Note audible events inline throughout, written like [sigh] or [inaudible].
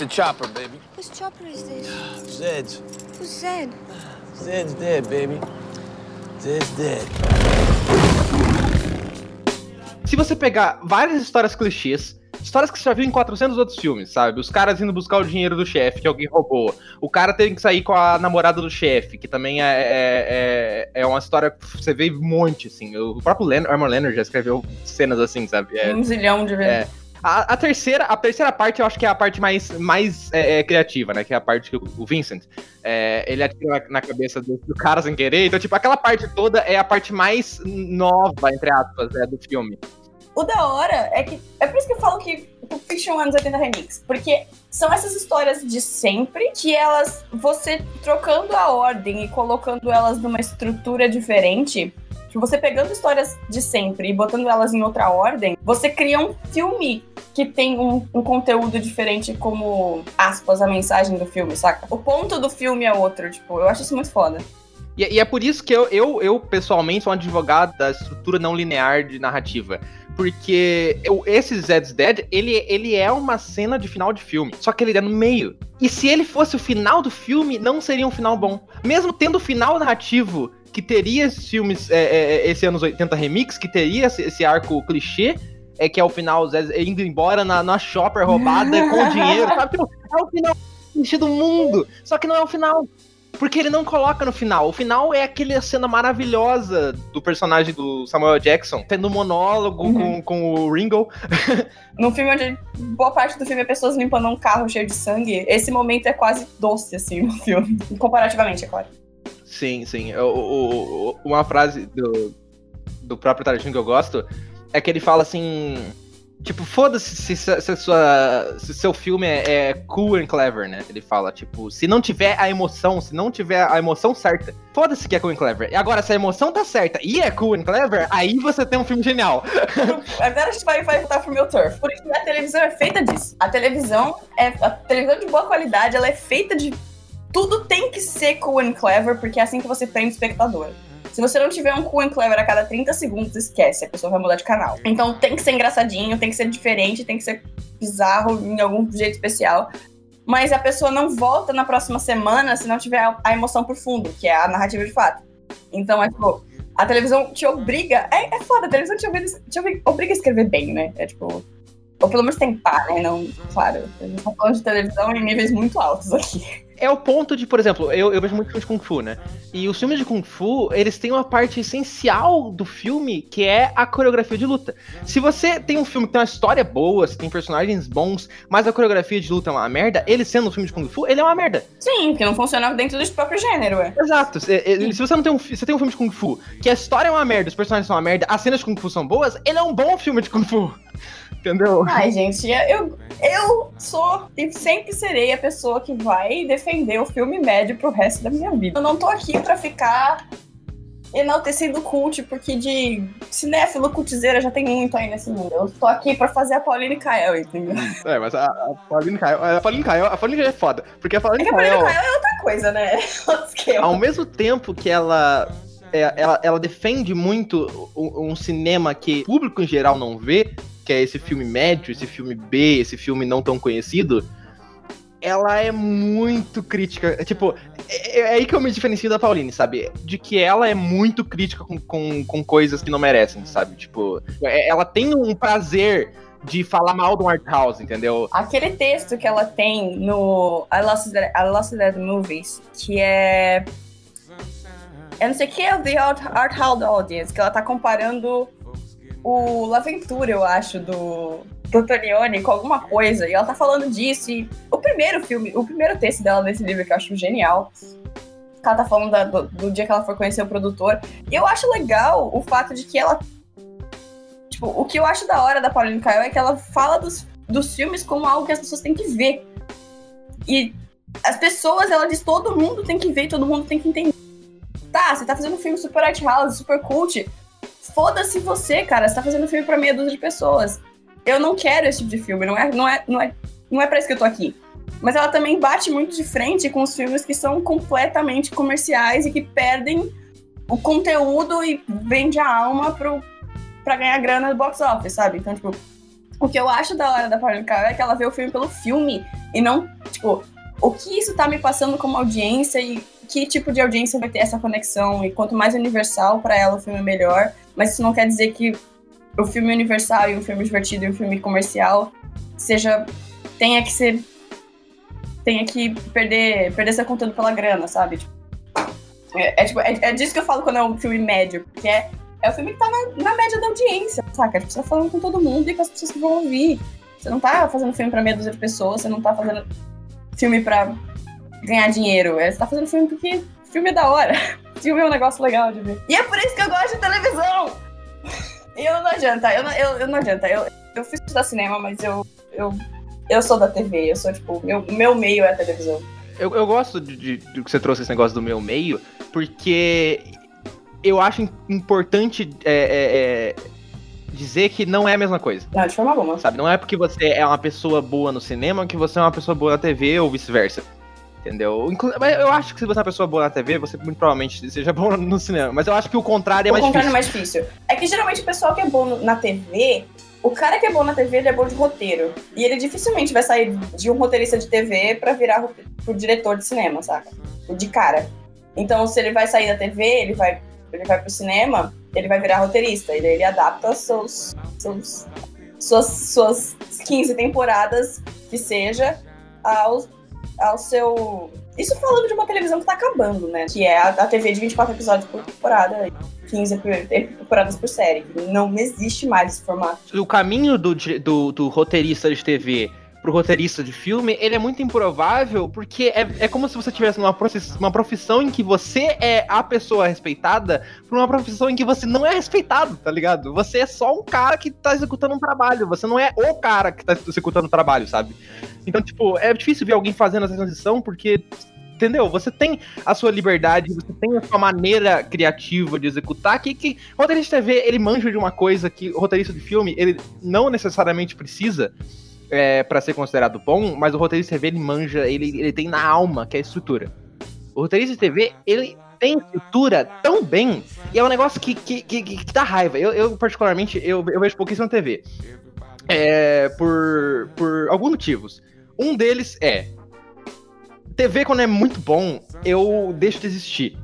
It's a chopper, baby. Whose chopper is this? Zed's. Who's Zed? Zed's dead, baby. Zed's dead. Se você pegar várias histórias clichês, histórias que você já viu em 400 outros filmes, sabe? Os caras indo buscar o dinheiro do chefe que alguém roubou. O cara tem que sair com a namorada do chefe, que também é, é, é, é uma história que você vê um monte, assim. O próprio Leonard, Armor Leonard já escreveu cenas assim, sabe? É, Um zilhão de vezes. é. A, a terceira, a terceira parte eu acho que é a parte mais, mais é, é, criativa, né? Que é a parte que o, o Vincent, é, ele atira na, cabeça do, do cara sem querer. Então, tipo, aquela parte toda é a parte mais nova, entre aspas, né, do filme. O da hora é que. É por isso que eu falo que o Fiction anos 80 Remix. Porque são essas histórias de sempre que elas. Você trocando a ordem e colocando elas numa estrutura diferente. Você pegando histórias de sempre e botando elas em outra ordem, você cria um filme que tem um, um conteúdo diferente, como, aspas, a mensagem do filme, saca? O ponto do filme é outro, tipo, eu acho isso muito foda. E, e é por isso que eu, eu, eu, pessoalmente, sou um advogado da estrutura não linear de narrativa. Porque eu, esse Zed's Dead, ele, ele é uma cena de final de filme. Só que ele é no meio. E se ele fosse o final do filme, não seria um final bom. Mesmo tendo o final narrativo que teria esses filmes, é, é, esse anos 80 remix, que teria esse, esse arco clichê, é que é o final, Zé indo embora na, na shopper roubada [laughs] com dinheiro, sabe? Tipo, é o final clichê do mundo. Só que não é o final. Porque ele não coloca no final. O final é aquela cena maravilhosa do personagem do Samuel Jackson, tendo um monólogo Uhum. com, com o Ringo. [laughs] No filme onde boa parte do filme é pessoas limpando um carro cheio de sangue, esse momento é quase doce, assim, no filme. [laughs] Comparativamente, é claro. Sim, sim. O- o- o- uma frase do, do próprio Tarantino que eu gosto é que ele fala assim. Tipo, foda-se se, se, se, se seu filme é, é cool and clever, né? Ele fala, tipo, se não tiver a emoção, se não tiver a emoção certa, foda-se que é cool and clever. E agora, se a emoção tá certa e é cool and clever, aí você tem um filme genial. [laughs] Agora a gente vai, vai voltar pro meu turf. Por isso a televisão é feita disso. A televisão é. A televisão de boa qualidade, ela é feita de. Tudo tem que ser cool and clever, porque é assim que você prende o espectador. Se você não tiver um cool and clever a cada 30 segundos, esquece, a pessoa vai mudar de canal. Então tem que ser engraçadinho, tem que ser diferente, tem que ser bizarro em algum jeito especial. Mas a pessoa não volta na próxima semana se não tiver a- emoção por fundo, que é a narrativa de fato. Então é tipo, a televisão te obriga. É, é foda, a televisão te obriga, te obriga a escrever bem, né? É tipo. Ou pelo menos tentar, né? Não, claro, a gente tá falando de televisão em níveis muito altos aqui. É o ponto de, por exemplo, eu, eu vejo muito filme de Kung Fu, né? E os filmes de Kung Fu, eles têm uma parte essencial do filme, que é a coreografia de luta. Se você tem um filme que tem uma história boa, se tem personagens bons, mas a coreografia de luta é uma merda, ele sendo um filme de Kung Fu, ele é uma merda. Sim, porque não funciona dentro do próprio gênero, é. Exato. Se, eh, se você não tem um, você tem um filme de Kung Fu, que a história é uma merda, os personagens são uma merda, as cenas de Kung Fu são boas, ele é um bom filme de Kung Fu. Entendeu? Ai, gente, eu, eu sou e sempre serei a pessoa que vai defender o filme médio pro resto da minha vida. Eu não tô aqui pra ficar enaltecendo cult, porque de cinéfilo cultizeira já tem muito aí nesse mundo. Eu tô aqui pra fazer a Pauline Kael, entendeu? É, mas a, a Pauline Kael, a Pauline Kael, a Pauline Kael é foda, porque a É Pauline que a Pauline Kael... Kael é outra coisa, né? [laughs] Ao mesmo tempo que ela, é, ela, ela defende muito um cinema que o público em geral não vê, que é esse filme médio, esse filme B, esse filme não tão conhecido, ela é muito crítica. é, Tipo, é, é aí que eu me diferencio da Pauline, sabe? De que ela é muito crítica com, com, com coisas que não merecem, sabe? Tipo, é- ela tem um prazer de falar mal do art house, entendeu? Aquele texto que ela tem no I Lost That, I Lost That Movies, que é. Eu não sei o que é o The Art House Audience, que ela tá comparando o L'Aventura, eu acho, do, Antonioni com alguma coisa, e ela tá falando disso. E o primeiro filme, o primeiro texto dela nesse livro que eu acho genial. Ela tá falando da- do, do dia que ela foi conhecer o produtor. E eu acho legal o fato de que ela. Tipo, o que eu acho da hora da Pauline Kael é que ela fala dos dos filmes como algo que as pessoas têm que ver. E as pessoas, ela diz, todo mundo tem que ver, todo mundo tem que entender. Tá, você tá fazendo um filme super art house, super cult. Foda-se você, cara, você tá fazendo filme pra meia dúzia de pessoas. Eu não quero esse tipo de filme, não é, não é, não é, não é pra isso que eu tô aqui. Mas ela também bate muito de frente com os filmes que são completamente comerciais e que perdem o conteúdo e vende a alma pro, pra ganhar grana no box office, sabe? Então, tipo, O que eu acho da hora da Pauline Kael é que ela vê o filme pelo filme e não, tipo, o que isso tá me passando como audiência e que tipo de audiência vai ter essa conexão. E quanto mais universal para ela o filme, melhor. Mas isso não quer dizer que o filme universal e o filme divertido e o filme comercial seja. tenha que ser. tenha que perder, perder seu conteúdo pela grana, sabe? Tipo, é, é, tipo, é, é disso que eu falo quando é um filme médio, porque é, é o filme que tá na, na média da audiência, saca? Tipo, você tá falando com todo mundo e com as pessoas que vão ouvir. Você não tá fazendo filme pra meia dúzia de pessoas, você não tá fazendo filme pra ganhar dinheiro. Você tá fazendo filme porque filme é da hora. [laughs] Filme é um negócio legal de ver. E é por isso que eu gosto de televisão! [laughs] Eu não adianta, eu não, eu, eu não adianta. Eu, eu fiz estudar cinema, mas eu, eu, eu sou da TV. Eu sou, tipo, meu, meu meio é a televisão. Eu, eu gosto de, de, de que você trouxe esse negócio do meu meio, porque eu acho importante é, é, é, dizer que não é a mesma coisa. Não, de forma alguma. Sabe? Não é porque você é uma pessoa boa no cinema que você é uma pessoa boa na TV ou vice-versa. Entendeu? Inclu mas eu acho que se você é uma pessoa boa na TV, você muito provavelmente seja bom no cinema. Mas eu acho que o contrário é o mais contrário difícil. é mais difícil. É que geralmente o pessoal que é bom na TV, o cara que é bom na TV, ele é bom de roteiro. E ele dificilmente vai sair de um roteirista de TV pra virar pro diretor de cinema, saca? De cara. Então, se ele vai sair da TV, ele vai, ele vai pro cinema, ele vai virar roteirista. E daí ele adapta seus, seus, suas, suas 15 temporadas, que seja, ao, ao seu. Isso falando de uma televisão que tá acabando, né? Que é a, a TV de 24 episódios por temporada, e 15 por- temporadas por série. Não existe mais esse formato. o caminho do, do, do roteirista de TV pro roteirista de filme, ele é muito improvável, porque é, é como se você tivesse uma, uma profissão em que você é a pessoa respeitada pra uma profissão em que você não é respeitado, tá ligado? Você é só um cara que tá executando um trabalho, você não é o cara que tá executando o trabalho, sabe? Então, tipo, é difícil ver alguém fazendo essa transição, porque Entendeu? Você tem a sua liberdade, você tem a sua maneira criativa de executar, que, que roteirista de TV, ele manja de uma coisa que roteirista de filme, ele não necessariamente precisa é, para ser considerado bom, mas o roteirista TV, ele manja, ele, ele tem na alma, que é a estrutura. O roteirista TV, ele tem estrutura tão bem, e é um negócio que, que, que, que dá raiva. Eu, eu, particularmente, eu, eu vejo pouquíssimo TV. É, por, por alguns motivos. Um deles é TV, quando é muito bom, eu deixo de existir.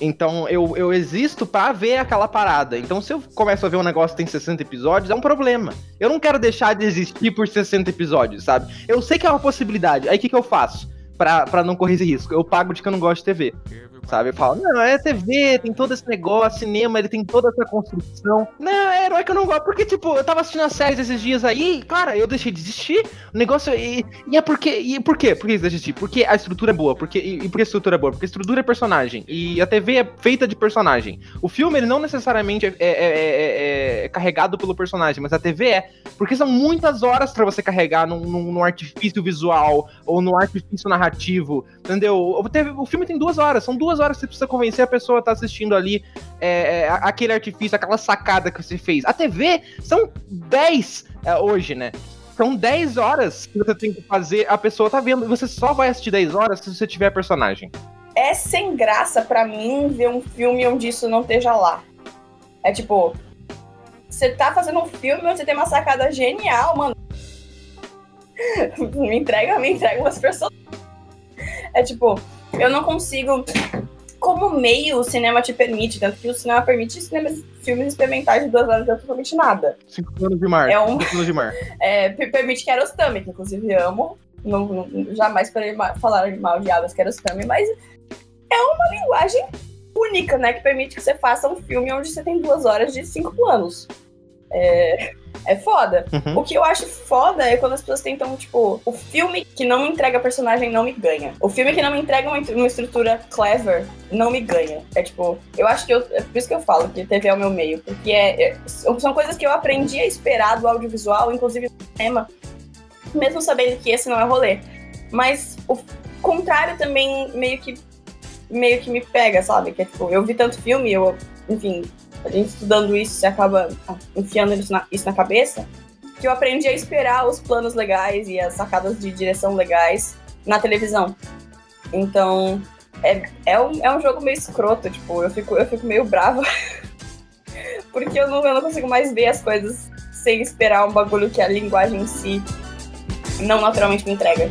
Então eu, eu existo pra ver aquela parada. Então se eu começo a ver um negócio que tem 60 episódios, é um problema. Eu não quero deixar de existir por 60 episódios, sabe? Eu sei que é uma possibilidade. Aí o que, que eu faço? Pra não correr esse risco? Eu pago de que eu não gosto de TV. Sabe? Eu falo, não, é TV, tem todo esse negócio, cinema, ele tem toda essa construção. Não, é herói que eu não gosto. Porque, tipo, eu tava assistindo as séries esses dias aí, e, cara, eu deixei de existir. O negócio. E, e é porque. E por quê? Por que isso existir? Porque a estrutura é boa. Porque, e, e por que a estrutura é boa? Porque a estrutura é personagem. E a TV é feita de personagem. O filme, ele não necessariamente é, é- é- é- é carregado pelo personagem, mas a TV é. Porque são muitas horas pra você carregar num, num- num artifício visual ou num artifício narrativo. Entendeu? O, TV o filme tem duas horas. São duas horas que você precisa convencer a pessoa a estar assistindo ali é, é, aquele artifício, aquela sacada que você fez. A TV são 10 é, hoje, né? São 10 horas que você tem que fazer, a pessoa tá vendo. Você só vai assistir 10 horas se você tiver personagem. É sem graça pra mim ver um filme onde isso não esteja lá. É tipo, você tá fazendo um filme onde você tem uma sacada genial, mano. [laughs] me entrega, me entrega umas pessoas. É tipo, eu não consigo. Como meio o cinema te permite, tanto que o cinema permite cinemas, filmes experimentais de duas horas absolutamente nada. 5 anos de mar. É um- 5 anos de mar. [laughs] É, per- permite Kiarostami, que inclusive amo. Não, não- jamais falar mal de Abbas Kiarostami, mas é uma linguagem única, né? Que permite que você faça um filme onde você tem duas horas de cinco planos. É, é foda. Uhum. O que eu acho foda é quando as pessoas tentam, tipo, o filme que não me entrega personagem não me ganha. O filme que não me entrega uma, uma estrutura clever não me ganha. É tipo, eu acho que eu. É por isso que eu falo que TV é o meu meio. Porque é, é- são coisas que eu aprendi a esperar do audiovisual, inclusive do cinema, mesmo sabendo que esse não é rolê. Mas o contrário também meio que meio que me pega, sabe? Que é tipo, eu vi tanto filme, eu, enfim, a gente estudando isso, você acaba enfiando isso na, isso na cabeça, que eu aprendi a esperar os planos legais e as sacadas de direção legais na televisão. Então, é, é, um, é um jogo meio escroto, tipo, eu fico, eu fico meio brava. [laughs] porque eu não, eu não consigo mais ver as coisas sem esperar um bagulho que a linguagem em si não naturalmente me entrega.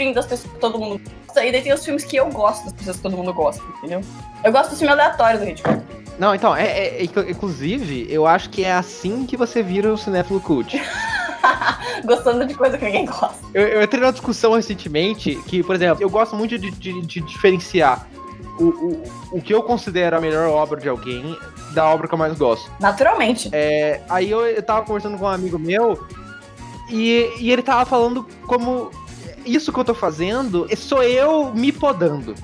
Mainstream das pessoas que todo mundo gosta, e daí tem os filmes que eu gosto das pessoas que todo mundo gosta, entendeu? Eu gosto do filme aleatório do Hitchcock. Não, então, é, é- é- inclusive, eu acho que é assim que você vira o cinéfilo cult. [laughs] Gostando de coisa que ninguém gosta. Eu, eu entrei numa discussão recentemente que, por exemplo, eu gosto muito de, de- de diferenciar o, o, o que eu considero a melhor obra de alguém da obra que eu mais gosto. Naturalmente. É, aí eu, eu tava conversando com um amigo meu e, e ele tava falando como isso que eu tô fazendo sou eu me podando.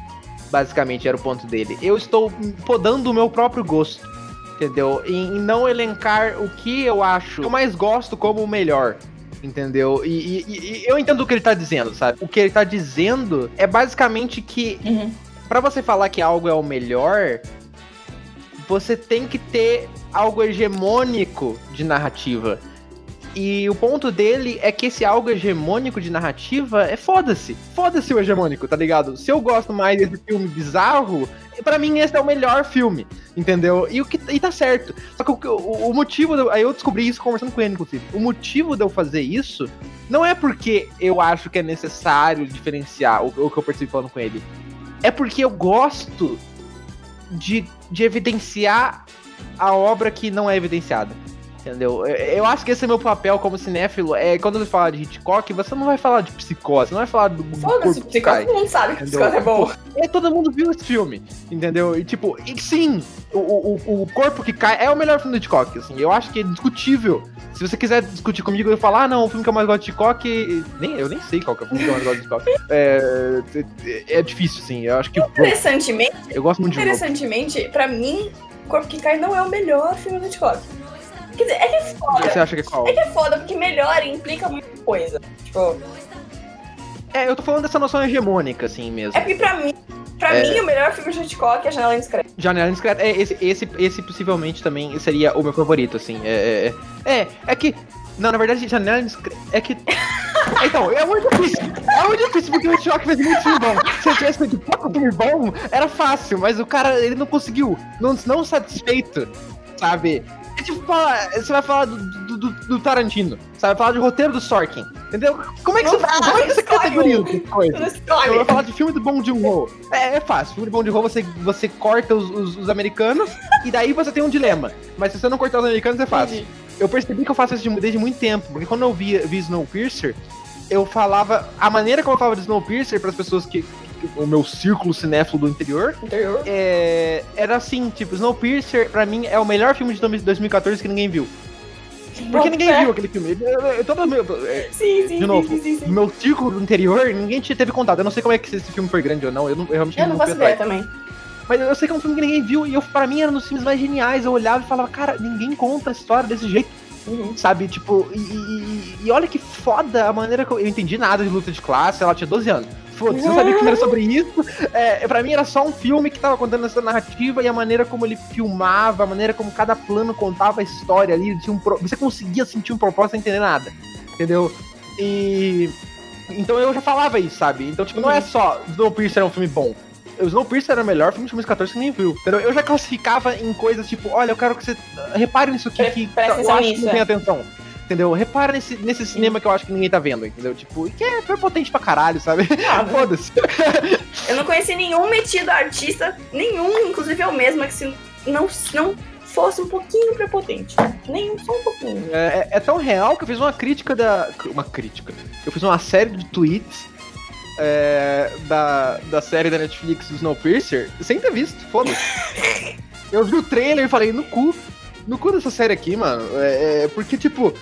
Basicamente era o ponto dele. Eu estou podando o meu próprio gosto. Entendeu? Em, em não elencar o que eu acho que eu mais gosto como o melhor. Entendeu? E, e- e- eu entendo o que ele tá dizendo, sabe? O que ele tá dizendo é basicamente que Uhum. Pra você falar que algo é o melhor, você tem que ter algo hegemônico de narrativa. E o ponto dele é que esse algo hegemônico de narrativa é foda-se. Foda-se o hegemônico, tá ligado? Se eu gosto mais desse filme bizarro, pra mim esse é o melhor filme, entendeu? E, o que, e tá certo. Só que o, o, motivo. aí eu descobri isso conversando com ele, inclusive. O motivo de eu fazer isso não é porque eu acho que é necessário diferenciar o, o que eu percebi falando com ele. É porque eu gosto de, de evidenciar a obra que não é evidenciada. Entendeu? Eu, eu acho que esse é meu papel como cinéfilo. É quando você fala de Hitchcock, você não vai falar de psicose, não vai falar do, Foda-se, psicose, todo mundo sabe que Entendeu? psicose é bom. É, todo mundo viu esse filme, entendeu? E tipo, e sim, o, o, o corpo que cai é o melhor filme do Hitchcock, assim. Eu acho que é discutível. Se você quiser discutir comigo e falar, ah, não, o filme que eu mais gosto de Hitchcock. Nem, eu nem sei qual que é o filme que eu mais gosto de Hitchcock. [laughs] É, é, é difícil, assim. Eu acho que. Interessantemente, Eu gosto muito de interessantemente, pra mim, Corpo que Cai não é o melhor filme do Hitchcock. Quer dizer, é que é foda. Você acha que é qual? É que é foda, porque melhor implica muita coisa. Tipo, É, eu tô falando dessa noção hegemônica, assim mesmo. é porque pra mim, pra É. mim, o melhor filme de Hitchcock é Janela Indiscreta. Janela Indiscreta, é, esse, esse, esse possivelmente também seria o meu favorito, assim. É, é, é, é que. Não, na verdade, Janela Indiscreta. É que. [laughs] Então, é muito difícil. É muito difícil porque o Hitchcock fez muito filme bom. Se ele tivesse feito pouco filme bom, era fácil, mas o cara, ele não conseguiu. Não, não satisfeito, sabe? Tipo, você vai falar do, do, do- do Tarantino, sabe? Vai falar de roteiro do Sorkin, entendeu? Como é que Não você, como é que você categoriza Eu vou falar de filme do Bong Joon-ho. É, é fácil. Filme do Bong Joon-ho, você, você corta os, os- os americanos e daí você tem um dilema. Mas se você não cortar os americanos, é fácil. Entendi. Eu percebi que eu faço isso de- desde muito tempo, porque quando eu vi, vi Snowpiercer, eu falava... A maneira como eu falava de Snowpiercer para as pessoas que- O meu círculo cinéfilo do interior Interior. é, era assim, tipo, Snowpiercer pra mim é o melhor filme de 2014 que ninguém viu. Porque ninguém viu aquele filme. Eu, eu, todo meu, é, Sim, sim, de novo, sim, sim, sim. meu círculo do interior, ninguém te- teve contato. Eu não sei como é que esse filme foi grande ou não. Eu, não, eu realmente Eu não fui faço ideia também. Mas eu sei que é um filme que ninguém viu. E eu, pra mim era um dos filmes mais geniais. Eu olhava e falava, cara, ninguém conta a história desse jeito. Uhum. Sabe? Tipo, e, e- e olha que foda a maneira que eu, eu entendi nada de luta de classe. Ela tinha 12 anos. Foda-se, eu sabia que filme era sobre isso. É, pra mim era só um filme que tava contando essa narrativa e a maneira como ele filmava, a maneira como cada plano contava a história ali. Tinha um pro- Você conseguia sentir um propósito sem entender nada. Entendeu? E. Então eu já falava isso, sabe? Então, tipo, não é só Snowpiercer é um filme bom. O Snowpiercer era melhor filme de 2014 que ninguém viu. Entendeu? Eu já classificava em coisas tipo, olha, eu quero que você. Repare nisso aqui Pre- que eu acho que não tem é. atenção. Entendeu? Repara nesse, nesse cinema que eu acho que ninguém tá vendo, entendeu? Tipo, que é prepotente pra caralho, sabe? Ah, [laughs] Foda-se. Eu não conheci nenhum metido artista, nenhum, inclusive eu mesma, que se não, não fosse um pouquinho prepotente. Nenhum, só um pouquinho. É, é tão real que eu fiz uma crítica da. Uma crítica. Eu fiz uma série de tweets é, da, da série da Netflix do Snowpiercer sem ter visto, foda-se. [laughs] Eu vi o trailer e falei, no cu. No cu dessa série aqui, mano. É, é, porque, tipo,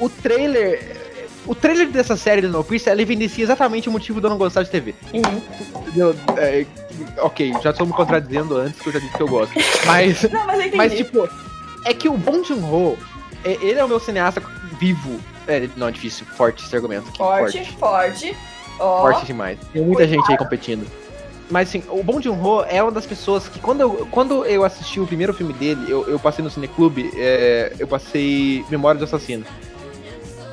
o trailer. O trailer dessa série do Snowpiercer, ele evidencia exatamente o motivo de eu não gostar de TV. Uhum. É, ok, já estou me contradizendo antes que eu já disse que eu gosto. [laughs] Mas. Não, mas. Mas, tipo, é que o Bong Joon-ho, é- ele é o meu cineasta vivo. É, não, é difícil, forte esse argumento aqui. forte, Forte, forte. Ó, forte demais. Tem muita gente aí competindo. Mas assim, o Bong Joon-ho é uma das pessoas que quando eu, quando eu assisti o primeiro filme dele, eu, eu passei no Cineclube, é, eu passei Memória do Assassino.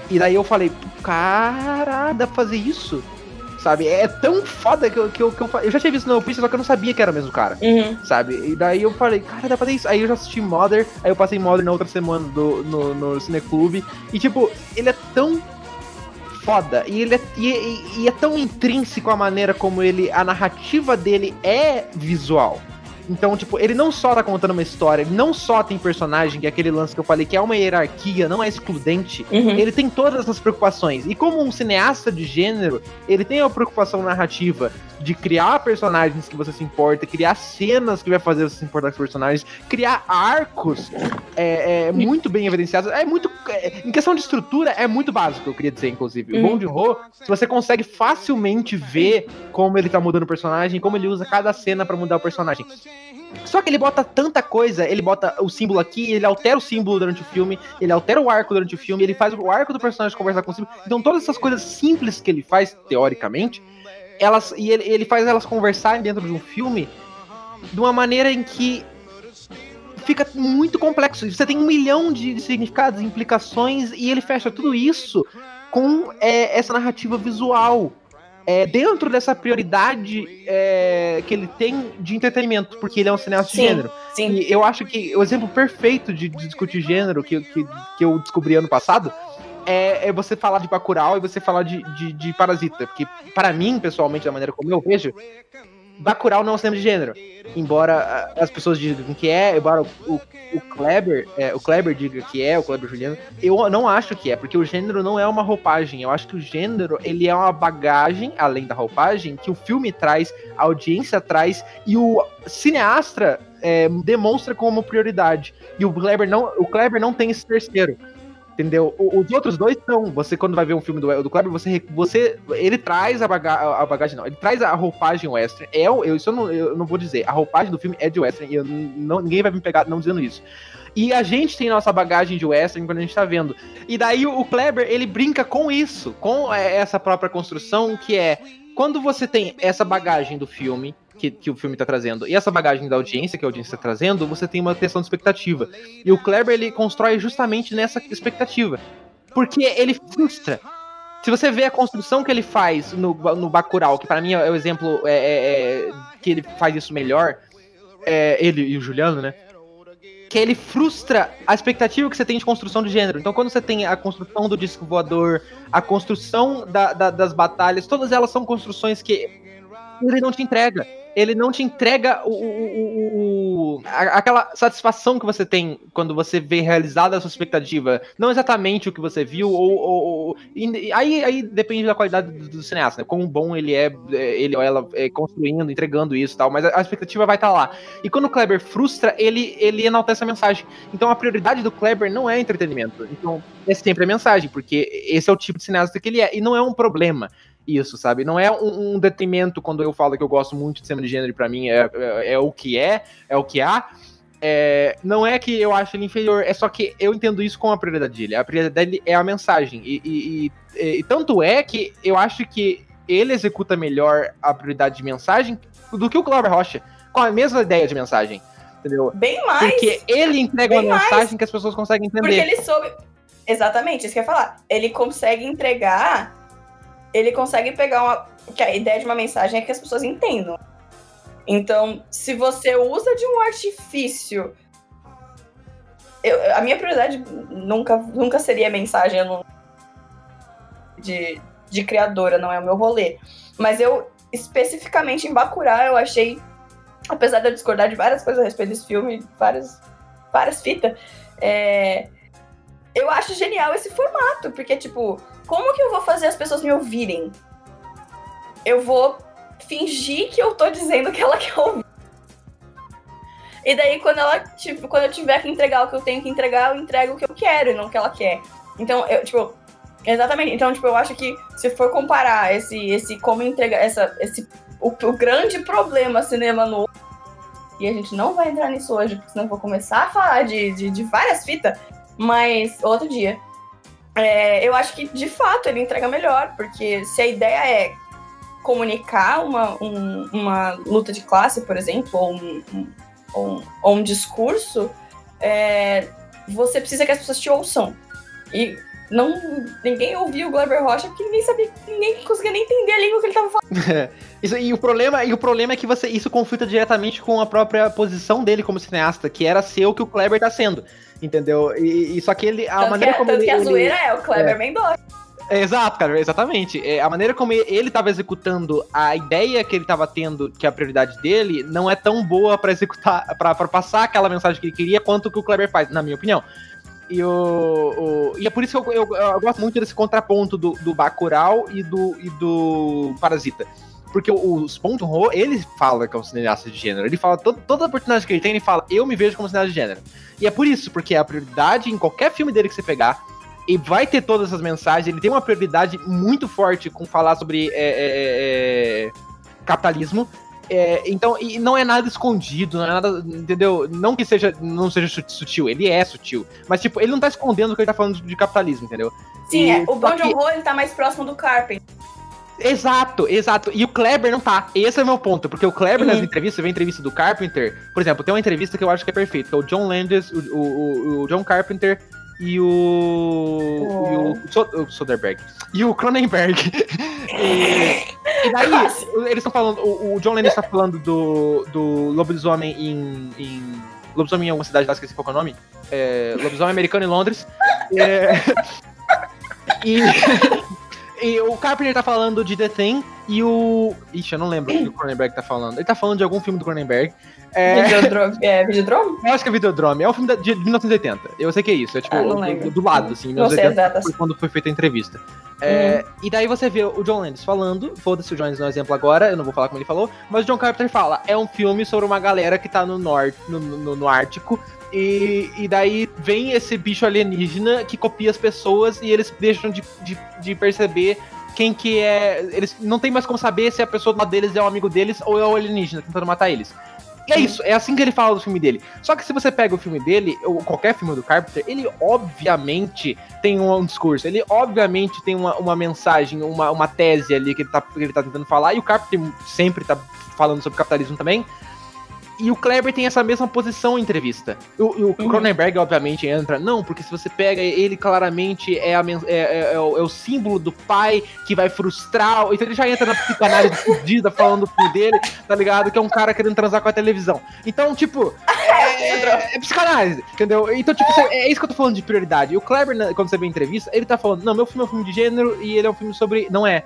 E daí eu falei, cara, dá pra fazer isso? Sabe? É tão foda que eu, que eu, que eu, eu já tinha visto no Piece, só que eu não sabia que era o mesmo cara. Uhum. Sabe? E daí eu falei, cara, dá pra fazer isso. Aí eu já assisti Mother, aí eu passei Mother na outra semana do, no, no Cineclube. E tipo, ele é tão foda. E ele é, e, e- é tão intrínseco a maneira como ele. A narrativa dele é visual. Então, tipo, ele não só tá contando uma história, ele não só tem personagem, que é aquele lance que eu falei, que é uma hierarquia, não é excludente. Uhum. Ele tem todas essas preocupações. E como um cineasta de gênero, ele tem a preocupação narrativa de criar personagens que você se importa, criar cenas que vai fazer você se importar com os personagens, criar arcos é, é, muito bem evidenciados. É muito. é, em questão de estrutura, é muito básico, eu queria dizer, inclusive. O Uhum. Bong Joon-ho, se você consegue facilmente ver como ele tá mudando o personagem, como ele usa cada cena pra mudar o personagem. Só que ele bota tanta coisa, ele bota o símbolo aqui, ele altera o símbolo durante o filme, ele altera o arco durante o filme, ele faz o arco do personagem conversar com o símbolo. Então todas essas coisas simples que ele faz, teoricamente, elas e ele, ele faz elas conversarem dentro de um filme de uma maneira em que fica muito complexo. Você tem um milhão de significados, implicações, e ele fecha tudo isso com é, essa narrativa visual. É, dentro dessa prioridade é, que ele tem de entretenimento, porque ele é um cineasta de Sim. gênero. Sim. E eu acho que o exemplo perfeito de, de discutir gênero que, que, que eu descobri ano passado é, é você falar de Bacurau e você falar de, de, de Parasita. Porque, para mim, pessoalmente, da maneira como eu vejo, Bacurau não é um cinema de gênero. Embora ah, as pessoas digam que é, embora o, o, Kleber, é, o Kleber diga que é, o Kleber Juliano, eu não acho que é, porque o gênero não é uma roupagem. Eu acho que o gênero, ele é uma bagagem, além da roupagem, que o filme traz, a audiência traz, e o cineasta é, demonstra como prioridade. E o Kleber não, o Kleber não tem esse terceiro. Entendeu? Os outros dois são. Você, quando vai ver um filme do, do Kleber, você, você. Ele traz a, baga, a bagagem, não. Ele traz a roupagem western. É, eu, isso eu não, eu não vou dizer. A roupagem do filme é de western. E eu não, ninguém vai me pegar não dizendo isso. E a gente tem nossa bagagem de western quando a gente tá vendo. E daí o Kleber, ele brinca com isso, com é, essa própria construção, que é quando você tem essa bagagem do filme, que, que o filme tá trazendo, e essa bagagem da audiência que a audiência tá trazendo, você tem uma questão de expectativa. E o Kleber, ele constrói justamente nessa expectativa. Porque ele frustra. Se você vê a construção que ele faz no, no Bacurau, que para mim é o exemplo é, é, é, que ele faz isso melhor, é, ele e o Juliano, né? Que ele frustra a expectativa que você tem de construção de gênero. Então, quando você tem a construção do disco voador, a construção da- da- das batalhas, todas elas são construções que ele não te entrega. Ele não te entrega o, o- o- o- a- aquela satisfação que você tem quando você vê realizada a sua expectativa. Não exatamente o que você viu, ou. ou- ou- e- aí, aí depende da qualidade do, do cineasta, né? Quão bom ele é, é, ele ou ela é, construindo, entregando isso e tal, mas a, a expectativa vai estar lá. E quando o Kleber frustra, ele, ele enaltece a mensagem. Então a prioridade do Kleber não é entretenimento. Então é sempre a mensagem, porque esse é o tipo de cineasta que ele é. E não é um problema isso, sabe? Não é um, um detrimento quando eu falo que eu gosto muito de cinema de gênero e pra mim é, é, é o que é, é o que há. É, não é que eu acho ele inferior, é só que eu entendo isso com a prioridade dele. A prioridade dele é a mensagem. E, e- e- e tanto é que eu acho que ele executa melhor a prioridade de mensagem do que o Cláudio Rocha, com a mesma ideia de mensagem. Entendeu? Bem mais. Porque ele entrega uma mais. mensagem que as pessoas conseguem Porque entender. ele soube. Exatamente, isso que eu ia falar. Ele consegue entregar. Ele consegue pegar uma. Que a ideia de uma mensagem é que as pessoas entendam. Então, se você usa de um artifício. eu- a minha prioridade nunca, nunca seria mensagem de, de criadora, não é o meu rolê. Mas eu, especificamente em Bacurau, eu achei. Apesar de eu discordar de várias coisas a respeito desse filme, várias, várias fitas. É, eu acho genial esse formato, porque, tipo, como que eu vou fazer as pessoas me ouvirem? Eu vou fingir que eu tô dizendo que ela [laughs] quer ouvir. E daí, quando ela, tipo, quando eu tiver que entregar o que eu tenho que entregar, eu entrego o que eu quero e não o que ela quer. Então, eu, tipo, exatamente. Então, tipo, eu acho que se for comparar esse, esse como entregar, essa, esse, o, o grande problema cinema novo, e a gente não vai entrar nisso hoje, porque senão eu vou começar a falar de, de, de várias fitas, mas outro dia. É, eu acho que de fato ele entrega melhor, porque se a ideia é comunicar uma, um- uma luta de classe, por exemplo, ou um, um- ou um- discurso, é, você precisa que as pessoas te ouçam. E não, ninguém ouvia o Glauber Rocha porque ninguém sabia, ninguém conseguia nem entender a língua que ele tava falando. [laughs] Isso, e, o problema, e o problema é que você, isso conflita diretamente com a própria posição dele como cineasta, que era ser o que o Kleber tá sendo. Entendeu? E, e só que ele. A Tanto, que, maneira como tanto ele, que a ele- zoeira é o Kleber Mendonça. É, Exato, cara, exatamente. É, a maneira como ele estava executando a ideia que ele estava tendo, que é a prioridade dele, não é tão boa pra executar, pra passar aquela mensagem que ele queria, quanto o que o Kleber faz, na minha opinião. E, o, o- e é por isso que eu, eu- eu gosto muito desse contraponto do, do Bacurau e do, e do Parasita. Porque o, o Spon Ho, ele fala que é um cineasta de gênero. Ele fala, todo, toda a oportunidade que ele tem, ele fala, eu me vejo como cineasta de gênero. E é por isso, porque a prioridade em qualquer filme dele que você pegar, e vai ter todas essas mensagens. Ele tem uma prioridade muito forte com falar sobre é, é, é, capitalismo. É, então, e não é nada escondido, não é nada, entendeu? Não que seja, não seja su- sutil, ele é sutil. Mas, tipo, ele não tá escondendo que ele tá falando de capitalismo, entendeu? Sim, E- é, o que- Joon-ho ele tá mais próximo do Carpenter. Exato, exato. E o Kleber não tá. Esse é o meu ponto. Porque o Kleber nas Uhum. entrevistas, você vê a entrevista do Carpenter. Por exemplo, tem uma entrevista que eu acho que é perfeita, que é o John Landis, o, o, o- o John Carpenter e o. E o, So- o Soderbergh. E o Cronenberg. [laughs] e, e daí, Clássico. eles estão falando. O, o John Landis tá falando do, do lobisomem em. em lobisomem em alguma cidade lá, esqueci qual é o nome. É, lobisomem americano em Londres. É, [laughs] e. E o Carpenter tá falando de The Thing e o. Ixi, eu não lembro o que o Cronenberg tá falando. Ele tá falando de algum filme do Cronenberg. É, Videodrome. É, Videodrome? [laughs] eu acho que é Videodrome. É um filme de 1980. Eu sei que é isso. É tipo Ah, do, do lado, assim. Não sei 1980 exatas. foi quando foi feita a entrevista. É, E daí você vê o John Landis falando. Foda-se o John Landis no exemplo agora. Eu não vou falar como ele falou. Mas o John Carpenter fala: é um filme sobre uma galera que tá no norte, no, no- no Ártico. E, e daí vem esse bicho alienígena que copia as pessoas e eles deixam de, de, de perceber quem que é. Eles não tem mais como saber se a pessoa do lado deles é um amigo deles ou é o alienígena tentando matar eles. E é isso, é assim que ele fala do filme dele. Só que se você pega o filme dele, ou qualquer filme do Carpenter, ele obviamente tem um, um discurso, ele obviamente tem uma, uma mensagem, uma, uma tese ali que ele, tá, que ele tá tentando falar, e o Carpenter sempre tá falando sobre capitalismo também. E o Kleber tem essa mesma posição em entrevista. O, o Uhum. Cronenberg, obviamente, entra. Não, porque se você pega ele, claramente é, a é, é- é o, é o símbolo do pai que vai frustrar. Então ele já entra na psicanálise [laughs] fudida, falando do filho dele, tá ligado? Que é um cara querendo transar com a televisão. Então, tipo, [laughs] é, é psicanálise, entendeu? Então, tipo, é isso que eu tô falando de prioridade. E o Kleber, né, quando você vê a entrevista, ele tá falando: não, meu filme é um filme de gênero e ele é um filme sobre. Não é.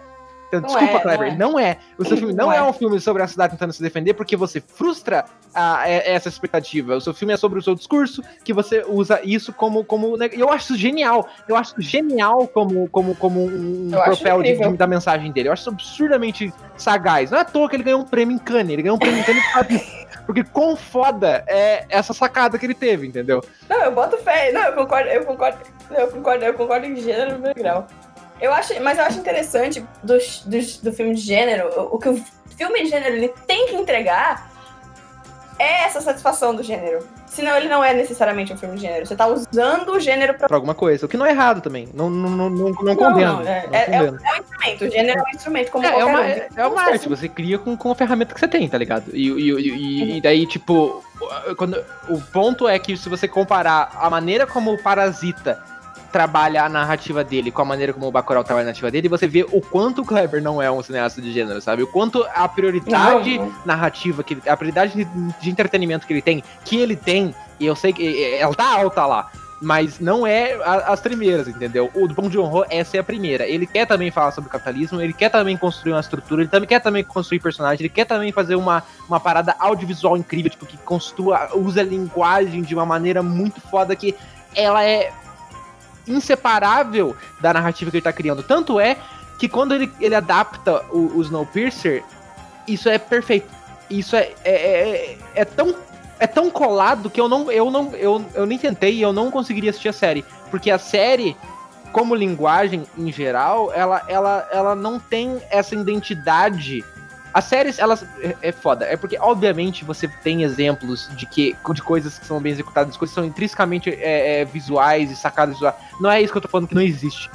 Então, Não desculpa, é, Kleber, não não é. O seu filme não, Não é. é. um filme sobre a cidade tentando se defender porque você frustra a- é- essa expectativa. O seu filme é sobre o seu discurso, que você usa isso como. como né, eu acho isso genial. Eu acho genial como, como, como um Eu propel de, de- da mensagem dele. Eu acho isso absurdamente sagaz. Não é à toa que ele ganhou um prêmio em Cannes. Ele ganhou um prêmio em Cannes. Porque quão foda é essa sacada que ele teve, entendeu? Não, eu boto fé. Não, eu concordo, eu concordo, eu concordo, eu concordo em gênero no grau. Eu acho, mas eu acho interessante do, do, do filme de gênero, o, o que o filme de gênero ele tem que entregar é essa satisfação do gênero. Senão ele não é necessariamente um filme de gênero. Você tá usando o gênero pra. Pra alguma coisa. O que não é errado também. Não, não, não, não, não condeno. é- é- condeno. É um instrumento. O gênero é um instrumento, como É, é uma, um. é, é uma arte, você cria com, com a ferramenta que você tem, tá ligado? E, e, e- e- e daí, tipo, quando, o ponto é que se você comparar a maneira como o Parasita trabalha a narrativa dele com a maneira como o Bacurau trabalha a narrativa dele, você vê o quanto o Kleber não é um cineasta de gênero, sabe? O quanto a prioridade Não, não. narrativa, que ele, a prioridade de, entretenimento que ele tem, que ele tem, e eu sei que ela tá alta lá, mas não é as primeiras, entendeu? O do Bong Joon-ho, essa é a primeira. Ele quer também falar sobre capitalismo, ele quer também construir uma estrutura, ele também quer também construir personagem, ele quer também fazer uma, uma parada audiovisual incrível, tipo, que construa, usa a linguagem de uma maneira muito foda que ela é inseparável da narrativa que ele tá criando. Tanto é que quando ele, ele adapta o, o Snowpiercer, isso é perfeito. Isso é, é, é, é tão é tão colado que eu não eu não eu, eu nem tentei eu não conseguiria assistir a série, porque a série como linguagem em geral, ela ela ela não tem essa identidade as séries, elas. É, é foda. É porque, obviamente, você tem exemplos de que de coisas que são bem executadas, coisas que são intrinsecamente é, é, visuais e sacadas visuais. Não é isso que eu tô falando que não existe.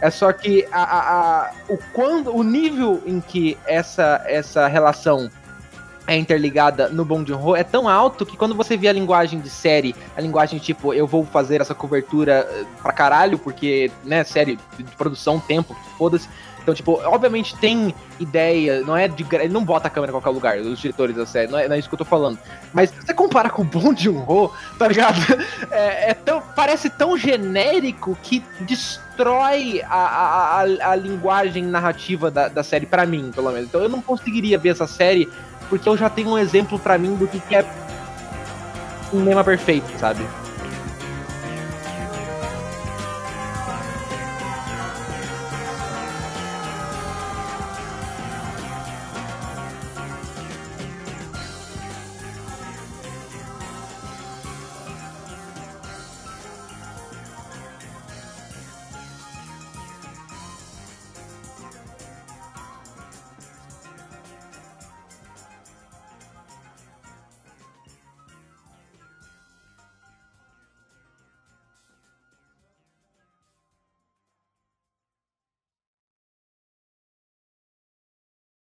É só que a, a, a- o, quando, o nível em que essa, essa relação é interligada no Bong Joon-ho é tão alto que quando você vê a linguagem de série, a linguagem tipo, eu vou fazer essa cobertura eh, pra caralho, porque, né, série de produção, tempo, foda-se. Então, tipo, obviamente tem ideia, não é de. Ele não bota a câmera em qualquer lugar, os diretores da série, não é, não é isso que eu tô falando. Mas se você compara com o Bong Joon-ho, tá ligado? [laughs] É, é tão, parece tão genérico que destrói a, a, a, a linguagem narrativa da, da série, pra mim, pelo menos. Então eu não conseguiria ver essa série porque eu já tenho um exemplo pra mim do que que é cinema perfeito, sabe?